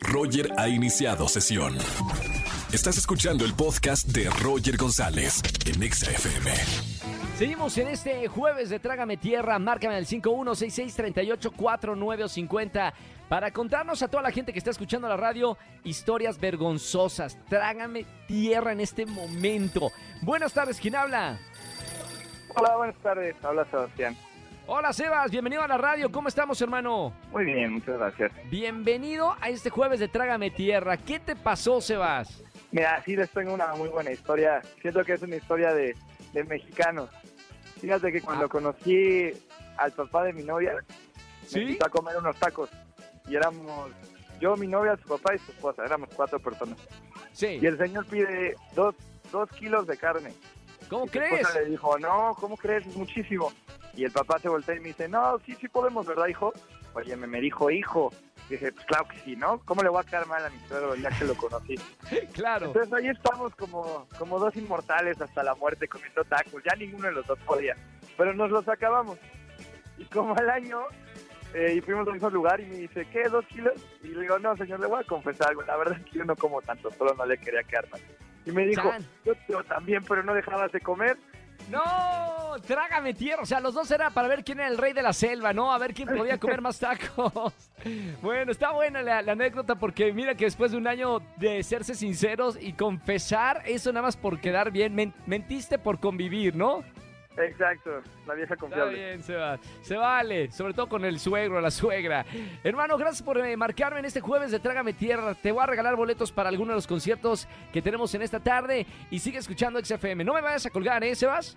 Roger ha iniciado sesión. Estás escuchando el podcast de Roger González en Exa FM. Seguimos en este jueves de Trágame Tierra. Márcame al 5166384950 para contarnos a toda la gente que está escuchando la radio historias vergonzosas. Trágame Tierra en este momento. Buenas tardes, ¿quién habla? Hola, buenas tardes. Habla Sebastián. Hola Sebas, bienvenido a la radio. ¿Cómo estamos, hermano? Muy bien, muchas gracias. Bienvenido a este jueves de Trágame Tierra. ¿Qué te pasó, Sebas? Mira, sí les tengo una muy buena historia. Siento que es una historia de, de mexicanos. Fíjate que cuando conocí al papá de mi novia, ¿Sí? me invitó a comer unos tacos. Y éramos yo, mi novia, su papá y su esposa. Éramos cuatro personas. Sí. Y el señor pide dos, dos kilos de carne. ¿Cómo Y crees? esposa le dijo, no, ¿cómo crees? Es muchísimo. Y el papá se voltea y me dice, no, sí, sí podemos, ¿verdad, hijo? Oye, me, me dijo, hijo. dije, pues claro que sí, ¿no? ¿Cómo le voy a quedar mal a mi suegro ya que lo conocí? Claro. Entonces ahí estamos como, como dos inmortales hasta la muerte comiendo tacos. Ya ninguno de los dos podía. Pero nos los acabamos. Y como al año, eh, y fuimos al mismo lugar y me dice, ¿qué? ¿Dos kilos? Y le digo, no, señor, le voy a confesar algo. La verdad es que yo no como tanto, solo no le quería quedar mal. Y me dijo, yo, yo también, pero no dejabas de comer. No, trágame tierra. O sea, los dos era para ver quién era el rey de la selva, ¿no? A ver quién podía comer más tacos. Bueno, está buena la, la anécdota porque mira que después de un año de serse sinceros y confesar, eso nada más por quedar bien, men- mentiste por convivir, ¿no? Exacto, la vieja Está confiable. bien, se va. Se vale, sobre todo con el suegro, la suegra. Hermano, gracias por eh, marcarme en este jueves de Trágame Tierra. Te voy a regalar boletos para alguno de los conciertos que tenemos en esta tarde y sigue escuchando XFM. No me vayas a colgar, ¿eh, Sebas?